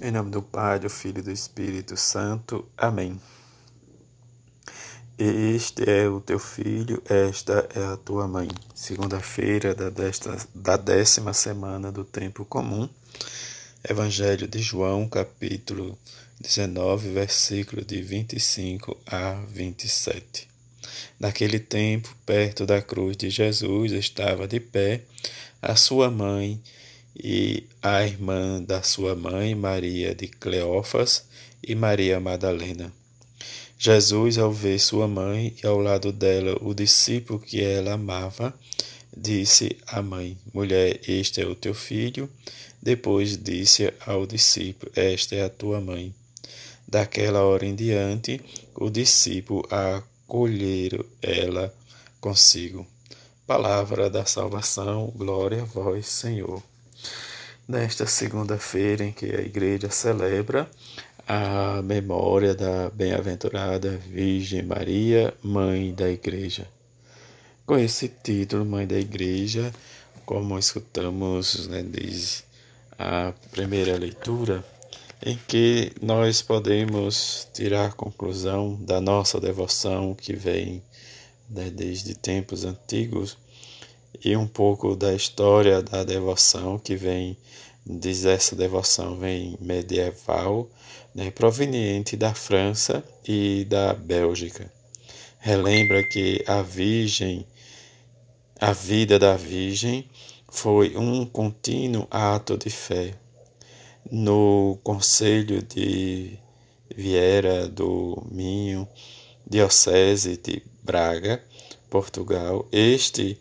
Em nome do Pai, do Filho e do Espírito Santo. Amém. Este é o teu filho, esta é a tua mãe. Segunda-feira da, desta, da décima semana do tempo comum. Evangelho de João, capítulo 19, versículo de 25 a 27. Naquele tempo, perto da cruz de Jesus, estava de pé a sua mãe e a irmã da sua mãe, Maria de Cleófas e Maria Madalena. Jesus, ao ver sua mãe e ao lado dela o discípulo que ela amava, disse à mãe: Mulher, este é o teu filho. Depois disse ao discípulo: Esta é a tua mãe. Daquela hora em diante, o discípulo acolheu ela consigo. Palavra da salvação, glória a vós, Senhor nesta segunda-feira em que a igreja celebra a memória da bem-aventurada Virgem Maria, Mãe da Igreja. Com esse título, Mãe da Igreja, como escutamos né, desde a primeira leitura, em que nós podemos tirar a conclusão da nossa devoção que vem né, desde tempos antigos e um pouco da história da devoção que vem diz essa devoção vem medieval, né, proveniente da França e da Bélgica. Relembra que a Virgem, a vida da Virgem foi um contínuo ato de fé. No Conselho de Vieira do Minho, Diocese de Braga, Portugal, este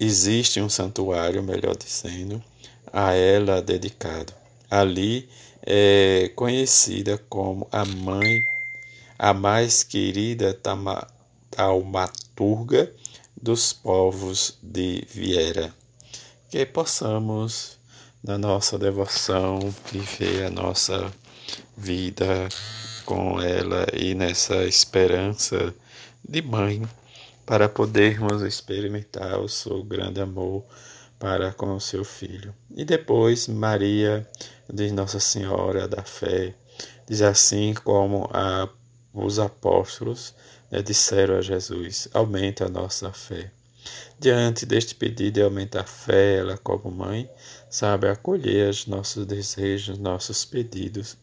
existe um santuário, melhor dizendo, a ela dedicado. Ali é conhecida como a mãe, a mais querida taumaturga dos povos de Viera. Que possamos, na nossa devoção, viver a nossa vida com ela e nessa esperança de mãe, para podermos experimentar o seu grande amor para com o seu filho. E depois Maria diz Nossa Senhora da Fé, diz assim como a, os apóstolos né, disseram a Jesus: aumente a nossa fé. Diante deste pedido de aumentar a fé, ela, como mãe, sabe acolher os nossos desejos, nossos pedidos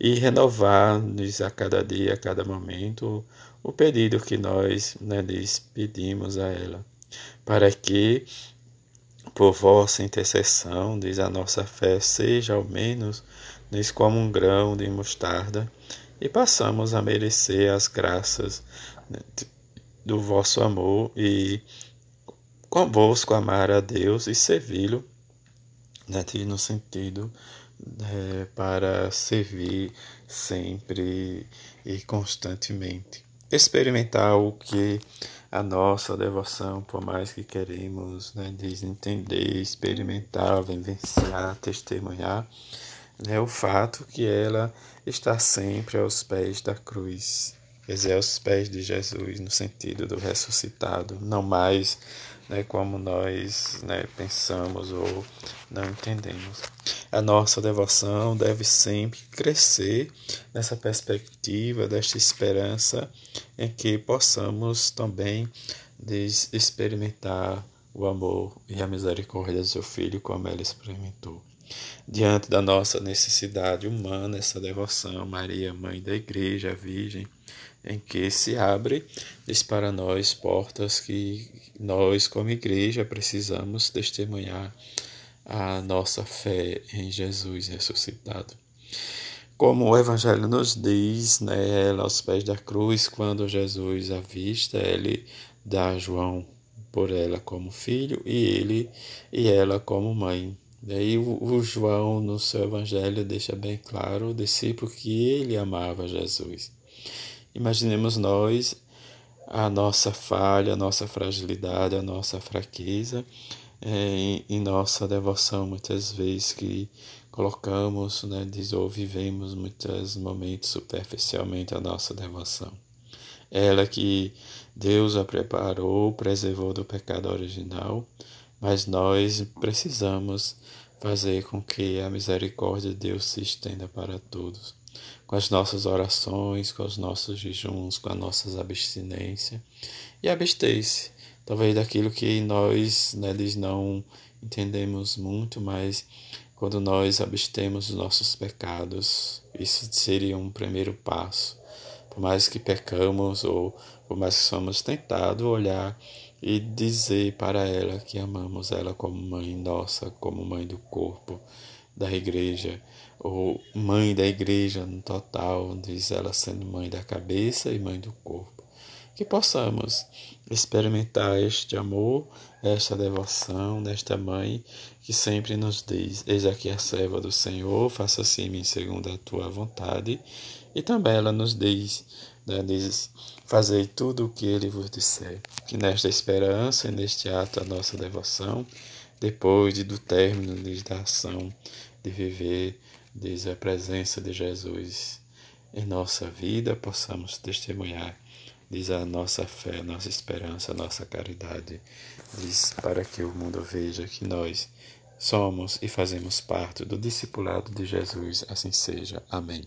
e renovar-nos a cada dia, a cada momento, o pedido que nós né, lhes pedimos a ela, para que por vossa intercessão, diz a nossa fé, seja ao menos nos como um grão de mostarda, e passamos a merecer as graças né, do vosso amor e convosco amar a Deus e servi-lo, né, no sentido é, para servir sempre e constantemente. Experimentar o que a nossa devoção, por mais que queremos né, desentender, experimentar, vivenciar, testemunhar, né, o fato que ela está sempre aos pés da cruz, dizer, aos pés de Jesus, no sentido do ressuscitado, não mais né, como nós né, pensamos ou não entendemos. A nossa devoção deve sempre crescer nessa perspectiva, desta esperança em que possamos também experimentar o amor e a misericórdia do seu Filho como ela experimentou. Diante da nossa necessidade humana, essa devoção, Maria, Mãe da Igreja, Virgem, em que se abre para nós portas que nós, como igreja, precisamos testemunhar a nossa fé em Jesus ressuscitado. Como o Evangelho nos diz, né, aos pés da cruz, quando Jesus avista, ele dá a João por ela como filho e ele e ela como mãe. Daí o João, no seu Evangelho, deixa bem claro o discípulo que ele amava Jesus. Imaginemos nós a nossa falha, a nossa fragilidade, a nossa fraqueza é, em, nossa devoção, muitas vezes que colocamos, né, ou vivemos muitos momentos superficialmente a nossa devoção. Ela que Deus a preparou, preservou do pecado original, mas nós precisamos fazer com que a misericórdia de Deus se estenda para todos. Com as nossas orações, com os nossos jejuns, com as nossas abstinências. E abstei-se, talvez daquilo que nós né, não entendemos muito, mas quando nós abstemos dos nossos pecados, isso seria um primeiro passo. Por mais que pecamos ou por mais que somos tentados, olhar e dizer para ela que amamos ela como mãe nossa, como mãe do corpo da igreja, ou mãe da igreja no total, diz ela sendo mãe da cabeça e mãe do corpo. Que possamos experimentar este amor, esta devoção desta mãe que sempre nos diz: Eis aqui a serva do Senhor, faça-se em mim segundo a tua vontade. E também ela nos diz né, diz, fazei tudo o que ele vos disser. Que nesta esperança e neste ato a nossa devoção, depois de, do término da ação de viver, diz a presença de Jesus em nossa vida, possamos testemunhar, diz a nossa fé, a nossa esperança, a nossa caridade, diz para que o mundo veja que nós somos e fazemos parte do discipulado de Jesus, assim seja. Amém.